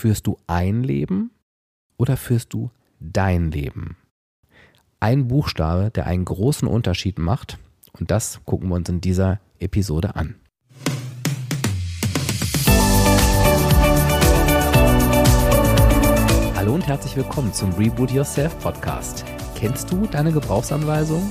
Führst du ein Leben oder führst du dein Leben? Ein Buchstabe, der einen großen Unterschied macht. Und das gucken wir uns in dieser Episode an. Hallo und herzlich willkommen zum Reboot Yourself Podcast. Kennst du deine Gebrauchsanweisung?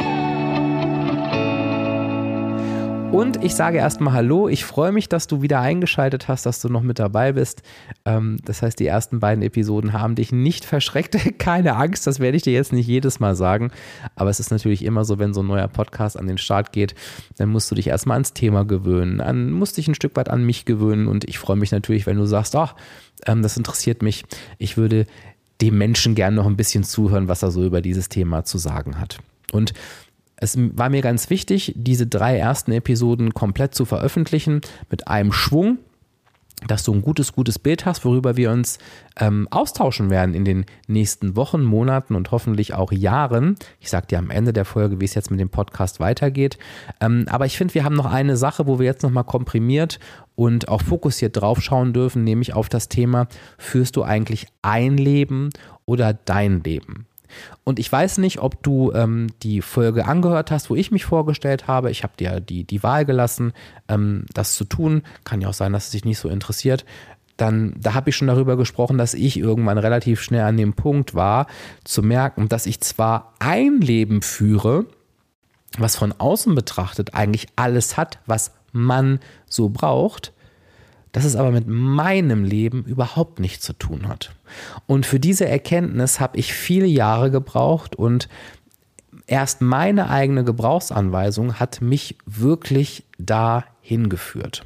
Und ich sage erstmal Hallo. Ich freue mich, dass du wieder eingeschaltet hast, dass du noch mit dabei bist. Ähm, das heißt, die ersten beiden Episoden haben dich nicht verschreckt. Keine Angst, das werde ich dir jetzt nicht jedes Mal sagen. Aber es ist natürlich immer so, wenn so ein neuer Podcast an den Start geht, dann musst du dich erstmal ans Thema gewöhnen, an, musst dich ein Stück weit an mich gewöhnen. Und ich freue mich natürlich, wenn du sagst, ach, ähm, das interessiert mich. Ich würde dem Menschen gerne noch ein bisschen zuhören, was er so über dieses Thema zu sagen hat. Und es war mir ganz wichtig, diese drei ersten Episoden komplett zu veröffentlichen mit einem Schwung, dass du ein gutes, gutes Bild hast, worüber wir uns ähm, austauschen werden in den nächsten Wochen, Monaten und hoffentlich auch Jahren. Ich sage dir am Ende der Folge, wie es jetzt mit dem Podcast weitergeht. Ähm, aber ich finde, wir haben noch eine Sache, wo wir jetzt nochmal komprimiert und auch fokussiert drauf schauen dürfen, nämlich auf das Thema, führst du eigentlich ein Leben oder dein Leben? Und ich weiß nicht, ob du ähm, die Folge angehört hast, wo ich mich vorgestellt habe. Ich habe dir die, die Wahl gelassen, ähm, das zu tun. Kann ja auch sein, dass es dich nicht so interessiert. Dann, da habe ich schon darüber gesprochen, dass ich irgendwann relativ schnell an dem Punkt war, zu merken, dass ich zwar ein Leben führe, was von außen betrachtet eigentlich alles hat, was man so braucht, dass es aber mit meinem Leben überhaupt nichts zu tun hat. Und für diese Erkenntnis habe ich viele Jahre gebraucht und erst meine eigene Gebrauchsanweisung hat mich wirklich dahin geführt.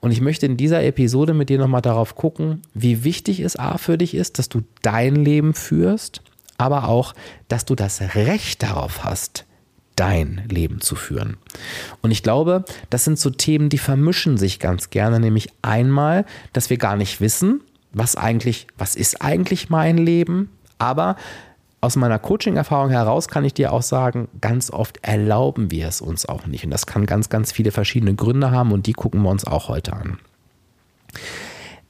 Und ich möchte in dieser Episode mit dir nochmal darauf gucken, wie wichtig es A für dich ist, dass du dein Leben führst, aber auch, dass du das Recht darauf hast, dein Leben zu führen. Und ich glaube, das sind so Themen, die vermischen sich ganz gerne, nämlich einmal, dass wir gar nicht wissen, was eigentlich, was ist eigentlich mein Leben, aber aus meiner Coaching-Erfahrung heraus kann ich dir auch sagen, ganz oft erlauben wir es uns auch nicht. Und das kann ganz, ganz viele verschiedene Gründe haben und die gucken wir uns auch heute an.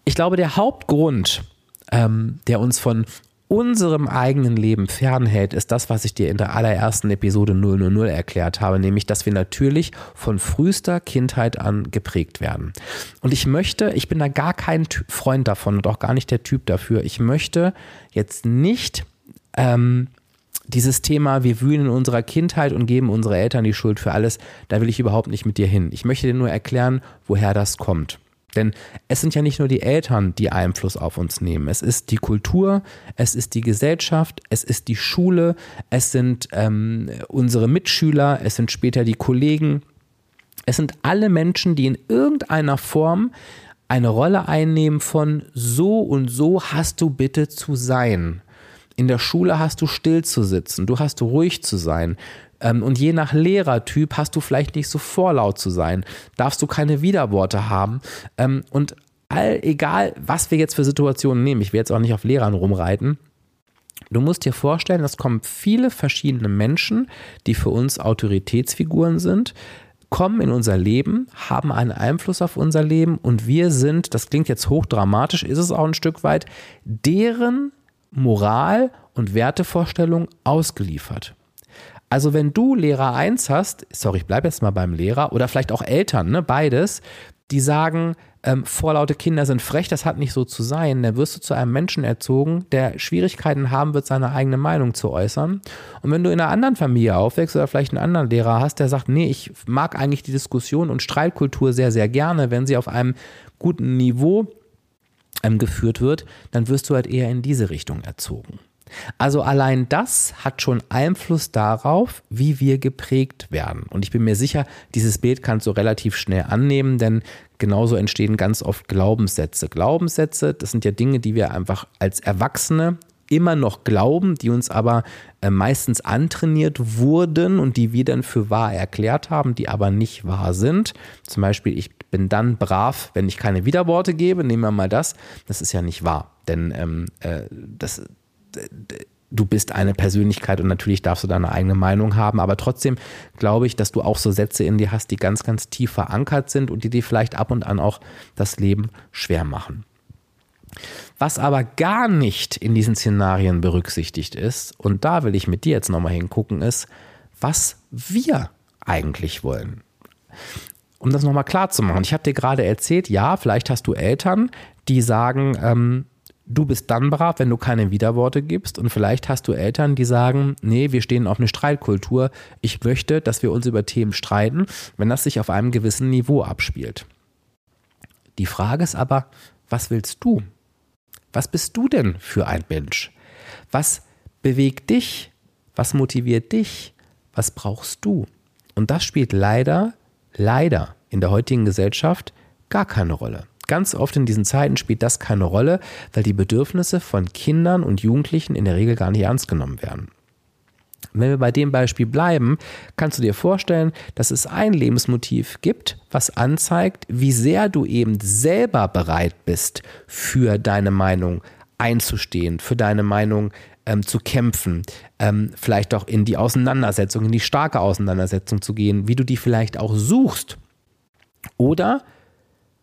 Ich glaube, der Hauptgrund, ähm, der uns von unserem eigenen Leben fernhält, ist das, was ich dir in der allerersten Episode 000 erklärt habe, nämlich, dass wir natürlich von frühester Kindheit an geprägt werden. Und ich möchte, ich bin da gar kein Freund davon und auch gar nicht der Typ dafür, ich möchte jetzt nicht ähm, dieses Thema, wir wühlen in unserer Kindheit und geben unsere Eltern die Schuld für alles, da will ich überhaupt nicht mit dir hin. Ich möchte dir nur erklären, woher das kommt. Denn es sind ja nicht nur die Eltern, die Einfluss auf uns nehmen. Es ist die Kultur, es ist die Gesellschaft, es ist die Schule, es sind ähm, unsere Mitschüler, es sind später die Kollegen. Es sind alle Menschen, die in irgendeiner Form eine Rolle einnehmen von so und so hast du bitte zu sein. In der Schule hast du still zu sitzen, du hast ruhig zu sein. Ähm, und je nach Lehrertyp hast du vielleicht nicht so vorlaut zu sein, darfst du keine Widerworte haben. Ähm, und all, egal, was wir jetzt für Situationen nehmen, ich will jetzt auch nicht auf Lehrern rumreiten, Du musst dir vorstellen, es kommen viele verschiedene Menschen, die für uns Autoritätsfiguren sind, kommen in unser Leben, haben einen Einfluss auf unser Leben und wir sind, das klingt jetzt hochdramatisch, ist es auch ein Stück weit, deren Moral und Wertevorstellung ausgeliefert. Also wenn du Lehrer 1 hast, sorry, ich bleibe jetzt mal beim Lehrer, oder vielleicht auch Eltern, ne, beides, die sagen, ähm, vorlaute Kinder sind frech, das hat nicht so zu sein, dann wirst du zu einem Menschen erzogen, der Schwierigkeiten haben wird, seine eigene Meinung zu äußern. Und wenn du in einer anderen Familie aufwächst oder vielleicht einen anderen Lehrer hast, der sagt, nee, ich mag eigentlich die Diskussion und Streitkultur sehr, sehr gerne, wenn sie auf einem guten Niveau ähm, geführt wird, dann wirst du halt eher in diese Richtung erzogen. Also allein das hat schon Einfluss darauf, wie wir geprägt werden. Und ich bin mir sicher, dieses Bild kannst du relativ schnell annehmen, denn genauso entstehen ganz oft Glaubenssätze. Glaubenssätze, das sind ja Dinge, die wir einfach als Erwachsene immer noch glauben, die uns aber äh, meistens antrainiert wurden und die wir dann für wahr erklärt haben, die aber nicht wahr sind. Zum Beispiel, ich bin dann brav, wenn ich keine Widerworte gebe. Nehmen wir mal das. Das ist ja nicht wahr. Denn ähm, äh, das, du bist eine Persönlichkeit und natürlich darfst du deine eigene Meinung haben, aber trotzdem glaube ich, dass du auch so Sätze in dir hast, die ganz, ganz tief verankert sind und die dir vielleicht ab und an auch das Leben schwer machen. Was aber gar nicht in diesen Szenarien berücksichtigt ist, und da will ich mit dir jetzt nochmal hingucken, ist, was wir eigentlich wollen. Um das nochmal klar zu machen, ich habe dir gerade erzählt, ja, vielleicht hast du Eltern, die sagen, ähm, du bist dann brav, wenn du keine Widerworte gibst. Und vielleicht hast du Eltern, die sagen, nee, wir stehen auf eine Streitkultur. Ich möchte, dass wir uns über Themen streiten, wenn das sich auf einem gewissen Niveau abspielt. Die Frage ist aber, was willst du? Was bist du denn für ein Mensch? Was bewegt dich? Was motiviert dich? Was brauchst du? Und das spielt leider, leider in der heutigen Gesellschaft gar keine Rolle. Ganz oft in diesen Zeiten spielt das keine Rolle, weil die Bedürfnisse von Kindern und Jugendlichen in der Regel gar nicht ernst genommen werden. Wenn wir bei dem Beispiel bleiben, kannst du dir vorstellen, dass es ein Lebensmotiv gibt, was anzeigt, wie sehr du eben selber bereit bist, für deine Meinung einzustehen, für deine Meinung ähm, zu kämpfen, ähm, vielleicht auch in die Auseinandersetzung, in die starke Auseinandersetzung zu gehen, wie du die vielleicht auch suchst. Oder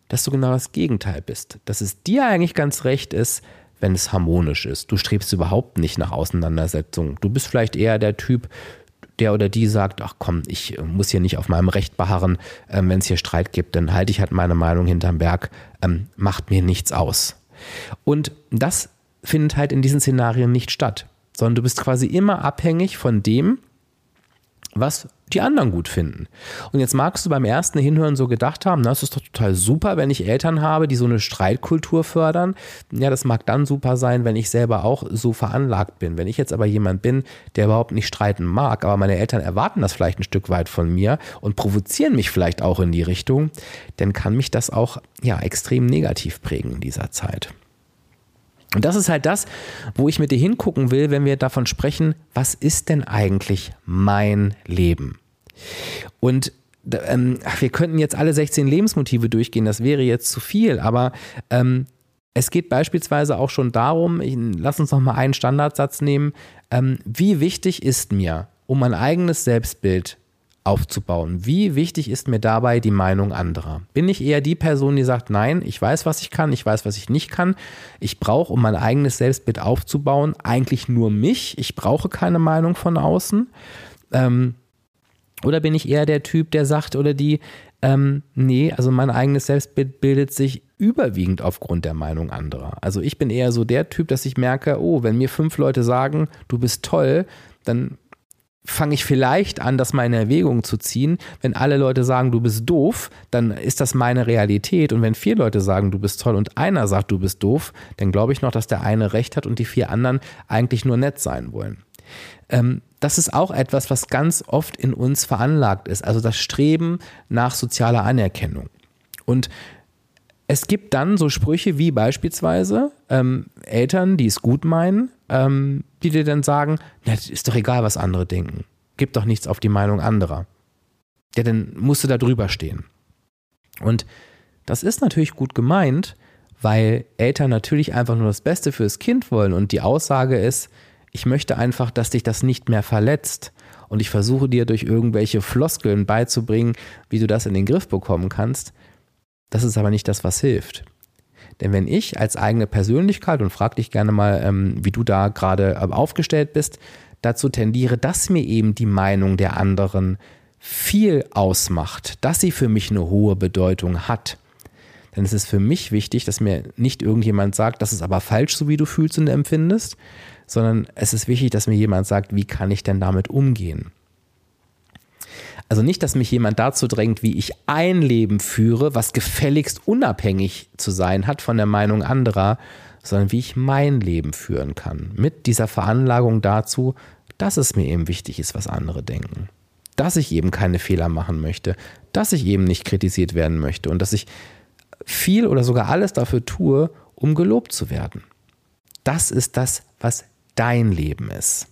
dass du genau das Gegenteil bist. Dass es dir eigentlich ganz recht ist, wenn es harmonisch ist. Du strebst überhaupt nicht nach Auseinandersetzung. Du bist vielleicht eher der Typ, der oder die sagt, ach komm, ich äh, muss hier nicht auf meinem Recht beharren, ähm, wenn es hier Streit gibt, dann halte ich halt meine Meinung hinterm Berg, ähm, macht mir nichts aus. Und das findet halt in diesen Szenarien nicht statt, sondern du bist quasi immer abhängig von dem, was die anderen gut finden. Und jetzt magst du beim ersten Hinhören so gedacht haben, na, das ist doch total super, wenn ich Eltern habe, die so eine Streitkultur fördern. Ja, das mag dann super sein, wenn ich selber auch so veranlagt bin. Wenn ich jetzt aber jemand bin, der überhaupt nicht streiten mag, aber meine Eltern erwarten das vielleicht ein Stück weit von mir und provozieren mich vielleicht auch in die Richtung, dann kann mich das auch ja extrem negativ prägen in dieser Zeit. Und das ist halt das, wo ich mit dir hingucken will, wenn wir davon sprechen, was ist denn eigentlich mein Leben? Und ähm, wir könnten jetzt alle 16 Lebensmotive durchgehen, das wäre jetzt zu viel, aber ähm, es geht beispielsweise auch schon darum, ich, lass uns noch mal einen Standardsatz nehmen, ähm, wie wichtig ist mir, um mein eigenes Selbstbild aufzubauen. Wie wichtig ist mir dabei die Meinung anderer? Bin ich eher die Person, die sagt, nein, ich weiß, was ich kann, ich weiß, was ich nicht kann. Ich brauche, um mein eigenes Selbstbild aufzubauen, eigentlich nur mich. Ich brauche keine Meinung von außen. Ähm, oder bin ich eher der Typ, der sagt oder die, ähm, nee, also mein eigenes Selbstbild bildet sich überwiegend aufgrund der Meinung anderer. Also ich bin eher so der Typ, dass ich merke, oh, wenn mir fünf Leute sagen, du bist toll, dann fange ich vielleicht an, das mal in Erwägung zu ziehen. Wenn alle Leute sagen, du bist doof, dann ist das meine Realität. Und wenn vier Leute sagen, du bist toll und einer sagt, du bist doof, dann glaube ich noch, dass der eine recht hat und die vier anderen eigentlich nur nett sein wollen. Ähm, das ist auch etwas, was ganz oft in uns veranlagt ist. Also das Streben nach sozialer Anerkennung. Und es gibt dann so Sprüche wie beispielsweise ähm, Eltern, die es gut meinen, ähm, die dir dann sagen, na, ist doch egal, was andere denken. Gib doch nichts auf die Meinung anderer. Ja, dann musst du da drüber stehen. Und das ist natürlich gut gemeint, weil Eltern natürlich einfach nur das Beste fürs Kind wollen und die Aussage ist, ich möchte einfach, dass dich das nicht mehr verletzt und ich versuche dir durch irgendwelche Floskeln beizubringen, wie du das in den Griff bekommen kannst. Das ist aber nicht das, was hilft. Denn wenn ich als eigene Persönlichkeit, und frag dich gerne mal, ähm, wie du da gerade äh, aufgestellt bist, dazu tendiere, dass mir eben die Meinung der anderen viel ausmacht, dass sie für mich eine hohe Bedeutung hat, dann ist es für mich wichtig, dass mir nicht irgendjemand sagt, das ist aber falsch, so wie du fühlst und empfindest, sondern es ist wichtig, dass mir jemand sagt, wie kann ich denn damit umgehen? Also nicht, dass mich jemand dazu drängt, wie ich ein Leben führe, was gefälligst unabhängig zu sein hat von der Meinung anderer, sondern wie ich mein Leben führen kann. Mit dieser Veranlagung dazu, dass es mir eben wichtig ist, was andere denken. Dass ich eben keine Fehler machen möchte, dass ich eben nicht kritisiert werden möchte und dass ich viel oder sogar alles dafür tue, um gelobt zu werden. Das ist das, was dein Leben ist.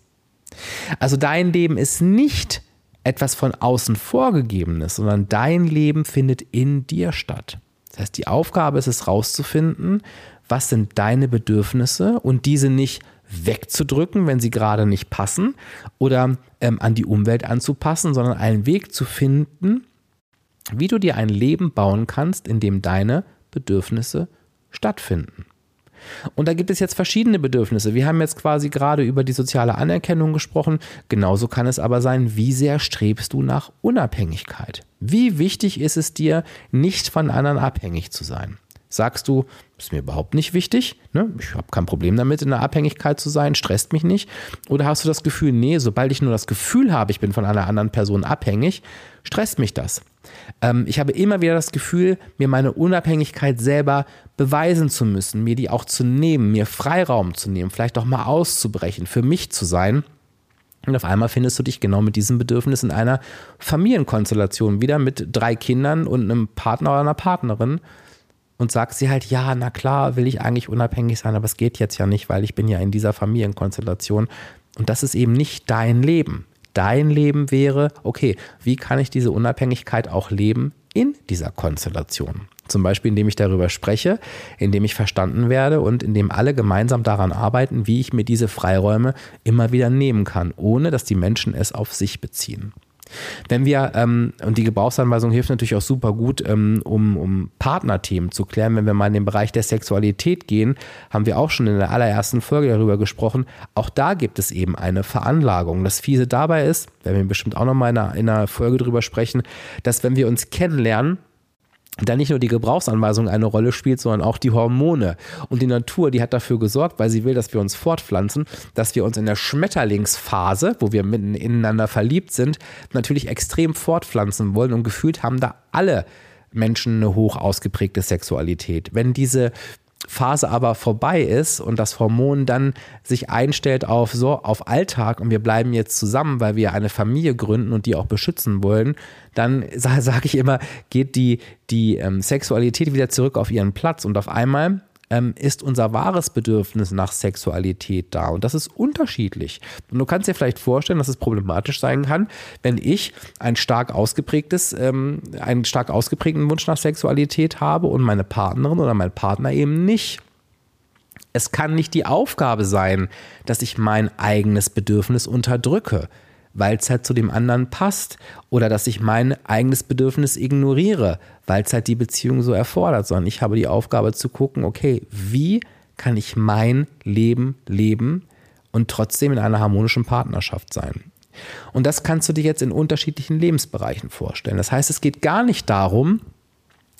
Also dein Leben ist nicht etwas von außen vorgegebenes, sondern dein Leben findet in dir statt. Das heißt, die Aufgabe ist es rauszufinden, was sind deine Bedürfnisse und diese nicht wegzudrücken, wenn sie gerade nicht passen oder ähm, an die Umwelt anzupassen, sondern einen Weg zu finden, wie du dir ein Leben bauen kannst, in dem deine Bedürfnisse stattfinden. Und da gibt es jetzt verschiedene Bedürfnisse. Wir haben jetzt quasi gerade über die soziale Anerkennung gesprochen. Genauso kann es aber sein, wie sehr strebst du nach Unabhängigkeit? Wie wichtig ist es dir, nicht von anderen abhängig zu sein? Sagst du, ist mir überhaupt nicht wichtig, ne? ich habe kein Problem damit, in der Abhängigkeit zu sein, stresst mich nicht? Oder hast du das Gefühl, nee, sobald ich nur das Gefühl habe, ich bin von einer anderen Person abhängig, stresst mich das? Ähm, ich habe immer wieder das Gefühl, mir meine Unabhängigkeit selber beweisen zu müssen, mir die auch zu nehmen, mir Freiraum zu nehmen, vielleicht auch mal auszubrechen, für mich zu sein. Und auf einmal findest du dich genau mit diesem Bedürfnis in einer Familienkonstellation wieder mit drei Kindern und einem Partner oder einer Partnerin und sagst sie halt, ja, na klar, will ich eigentlich unabhängig sein, aber es geht jetzt ja nicht, weil ich bin ja in dieser Familienkonstellation. Und das ist eben nicht dein Leben. Dein Leben wäre, okay, wie kann ich diese Unabhängigkeit auch leben in dieser Konstellation? Zum Beispiel, indem ich darüber spreche, indem ich verstanden werde und indem alle gemeinsam daran arbeiten, wie ich mir diese Freiräume immer wieder nehmen kann, ohne dass die Menschen es auf sich beziehen. Wenn wir, ähm, und die Gebrauchsanweisung hilft natürlich auch super gut, ähm, um, um Partnerthemen zu klären. Wenn wir mal in den Bereich der Sexualität gehen, haben wir auch schon in der allerersten Folge darüber gesprochen. Auch da gibt es eben eine Veranlagung. Das Fiese dabei ist, werden wir bestimmt auch nochmal in einer, in einer Folge drüber sprechen, dass wenn wir uns kennenlernen, da nicht nur die Gebrauchsanweisung eine Rolle spielt, sondern auch die Hormone. Und die Natur, die hat dafür gesorgt, weil sie will, dass wir uns fortpflanzen, dass wir uns in der Schmetterlingsphase, wo wir mitten ineinander verliebt sind, natürlich extrem fortpflanzen wollen und gefühlt haben da alle Menschen eine hoch ausgeprägte Sexualität. Wenn diese Phase aber vorbei ist und das Hormon dann sich einstellt auf so auf Alltag und wir bleiben jetzt zusammen, weil wir eine Familie gründen und die auch beschützen wollen, dann sage ich immer, geht die die ähm, Sexualität wieder zurück auf ihren Platz und auf einmal ähm, ist unser wahres Bedürfnis nach Sexualität da. Und das ist unterschiedlich. Und du kannst dir vielleicht vorstellen, dass es problematisch sein kann, wenn ich ein stark ausgeprägtes, ähm, einen stark ausgeprägten Wunsch nach Sexualität habe und meine Partnerin oder mein Partner eben nicht. Es kann nicht die Aufgabe sein, dass ich mein eigenes Bedürfnis unterdrücke weil es halt zu dem anderen passt oder dass ich mein eigenes Bedürfnis ignoriere, weil es halt die Beziehung so erfordert, sondern ich habe die Aufgabe zu gucken, okay, wie kann ich mein Leben leben und trotzdem in einer harmonischen Partnerschaft sein. Und das kannst du dir jetzt in unterschiedlichen Lebensbereichen vorstellen. Das heißt, es geht gar nicht darum,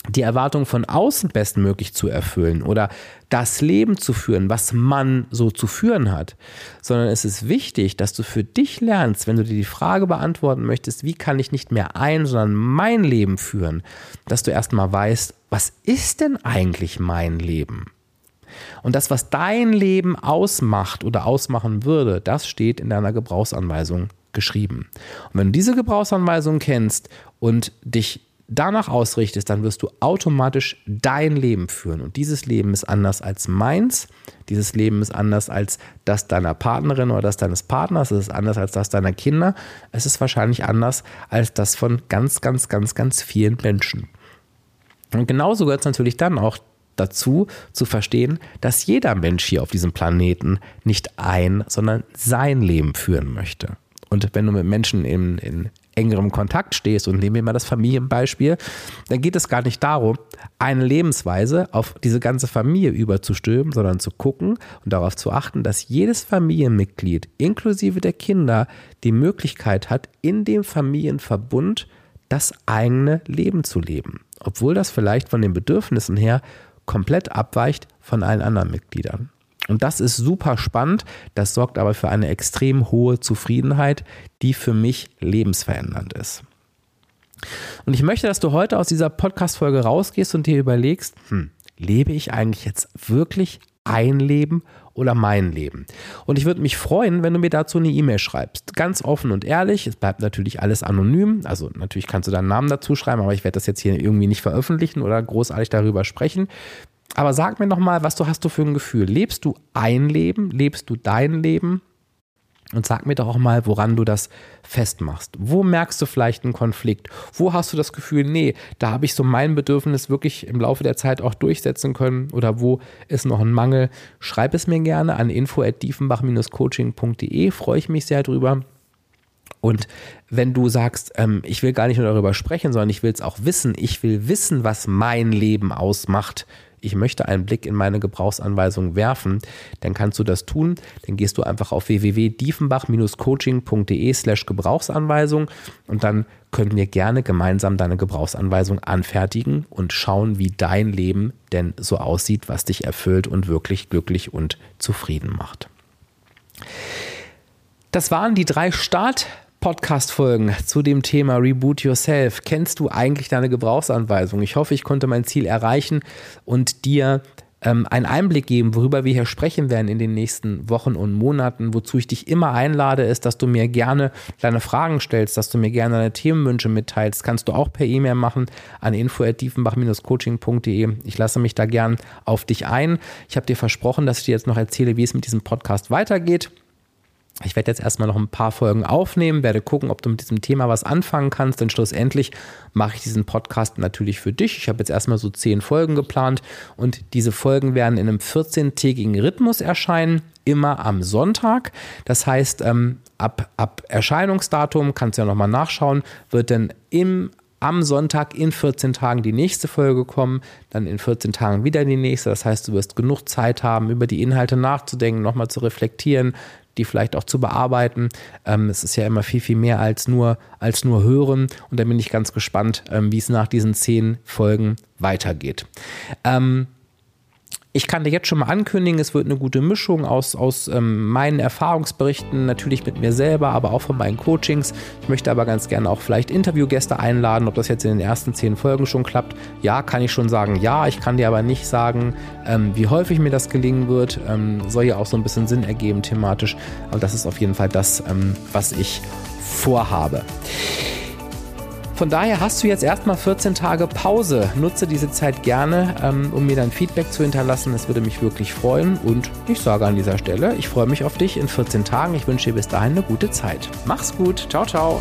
die Erwartung von außen bestmöglich zu erfüllen oder das Leben zu führen, was man so zu führen hat, sondern es ist wichtig, dass du für dich lernst, wenn du dir die Frage beantworten möchtest, wie kann ich nicht mehr ein, sondern mein Leben führen, dass du erstmal weißt, was ist denn eigentlich mein Leben? Und das, was dein Leben ausmacht oder ausmachen würde, das steht in deiner Gebrauchsanweisung geschrieben. Und wenn du diese Gebrauchsanweisung kennst und dich danach ausrichtest, dann wirst du automatisch dein Leben führen. Und dieses Leben ist anders als meins. Dieses Leben ist anders als das deiner Partnerin oder das deines Partners. Es ist anders als das deiner Kinder. Es ist wahrscheinlich anders als das von ganz, ganz, ganz, ganz vielen Menschen. Und genauso gehört es natürlich dann auch dazu zu verstehen, dass jeder Mensch hier auf diesem Planeten nicht ein, sondern sein Leben führen möchte. Und wenn du mit Menschen in, in engerem Kontakt stehst und nehmen wir mal das Familienbeispiel, dann geht es gar nicht darum, eine Lebensweise auf diese ganze Familie überzustülpen, sondern zu gucken und darauf zu achten, dass jedes Familienmitglied inklusive der Kinder die Möglichkeit hat, in dem Familienverbund das eigene Leben zu leben. Obwohl das vielleicht von den Bedürfnissen her komplett abweicht von allen anderen Mitgliedern. Und das ist super spannend. Das sorgt aber für eine extrem hohe Zufriedenheit, die für mich lebensverändernd ist. Und ich möchte, dass du heute aus dieser Podcast-Folge rausgehst und dir überlegst, hm, lebe ich eigentlich jetzt wirklich ein Leben oder mein Leben? Und ich würde mich freuen, wenn du mir dazu eine E-Mail schreibst. Ganz offen und ehrlich. Es bleibt natürlich alles anonym. Also natürlich kannst du deinen Namen dazu schreiben, aber ich werde das jetzt hier irgendwie nicht veröffentlichen oder großartig darüber sprechen. Aber sag mir noch mal, was du hast du für ein Gefühl? Lebst du ein Leben? Lebst du dein Leben? Und sag mir doch auch mal, woran du das festmachst. Wo merkst du vielleicht einen Konflikt? Wo hast du das Gefühl, nee, da habe ich so mein Bedürfnis wirklich im Laufe der Zeit auch durchsetzen können? Oder wo ist noch ein Mangel? Schreib es mir gerne an info.diefenbach-coaching.de. Freue ich mich sehr drüber. Und wenn du sagst, ähm, ich will gar nicht nur darüber sprechen, sondern ich will es auch wissen, ich will wissen, was mein Leben ausmacht, ich möchte einen Blick in meine Gebrauchsanweisung werfen, dann kannst du das tun. Dann gehst du einfach auf www.diefenbach-coaching.de slash Gebrauchsanweisung und dann können wir gerne gemeinsam deine Gebrauchsanweisung anfertigen und schauen, wie dein Leben denn so aussieht, was dich erfüllt und wirklich glücklich und zufrieden macht. Das waren die drei Start- Podcast-Folgen zu dem Thema Reboot Yourself. Kennst du eigentlich deine Gebrauchsanweisung? Ich hoffe, ich konnte mein Ziel erreichen und dir ähm, einen Einblick geben, worüber wir hier sprechen werden in den nächsten Wochen und Monaten. Wozu ich dich immer einlade, ist, dass du mir gerne deine Fragen stellst, dass du mir gerne deine Themenwünsche mitteilst. Kannst du auch per E-Mail machen an info.diefenbach-coaching.de. Ich lasse mich da gern auf dich ein. Ich habe dir versprochen, dass ich dir jetzt noch erzähle, wie es mit diesem Podcast weitergeht. Ich werde jetzt erstmal noch ein paar Folgen aufnehmen, werde gucken, ob du mit diesem Thema was anfangen kannst, denn schlussendlich mache ich diesen Podcast natürlich für dich. Ich habe jetzt erstmal so zehn Folgen geplant und diese Folgen werden in einem 14-tägigen Rhythmus erscheinen, immer am Sonntag. Das heißt, ähm, ab, ab Erscheinungsdatum, kannst du ja nochmal nachschauen, wird dann im am Sonntag in 14 Tagen die nächste Folge kommen, dann in 14 Tagen wieder die nächste. Das heißt, du wirst genug Zeit haben, über die Inhalte nachzudenken, nochmal zu reflektieren, die vielleicht auch zu bearbeiten. Ähm, es ist ja immer viel, viel mehr als nur, als nur hören. Und da bin ich ganz gespannt, ähm, wie es nach diesen zehn Folgen weitergeht. Ähm, ich kann dir jetzt schon mal ankündigen, es wird eine gute Mischung aus, aus ähm, meinen Erfahrungsberichten, natürlich mit mir selber, aber auch von meinen Coachings. Ich möchte aber ganz gerne auch vielleicht Interviewgäste einladen, ob das jetzt in den ersten zehn Folgen schon klappt. Ja, kann ich schon sagen, ja. Ich kann dir aber nicht sagen, ähm, wie häufig mir das gelingen wird. Ähm, soll ja auch so ein bisschen Sinn ergeben thematisch. Aber das ist auf jeden Fall das, ähm, was ich vorhabe. Von daher hast du jetzt erstmal 14 Tage Pause. Nutze diese Zeit gerne, ähm, um mir dein Feedback zu hinterlassen. Es würde mich wirklich freuen. Und ich sage an dieser Stelle, ich freue mich auf dich in 14 Tagen. Ich wünsche dir bis dahin eine gute Zeit. Mach's gut. Ciao, ciao.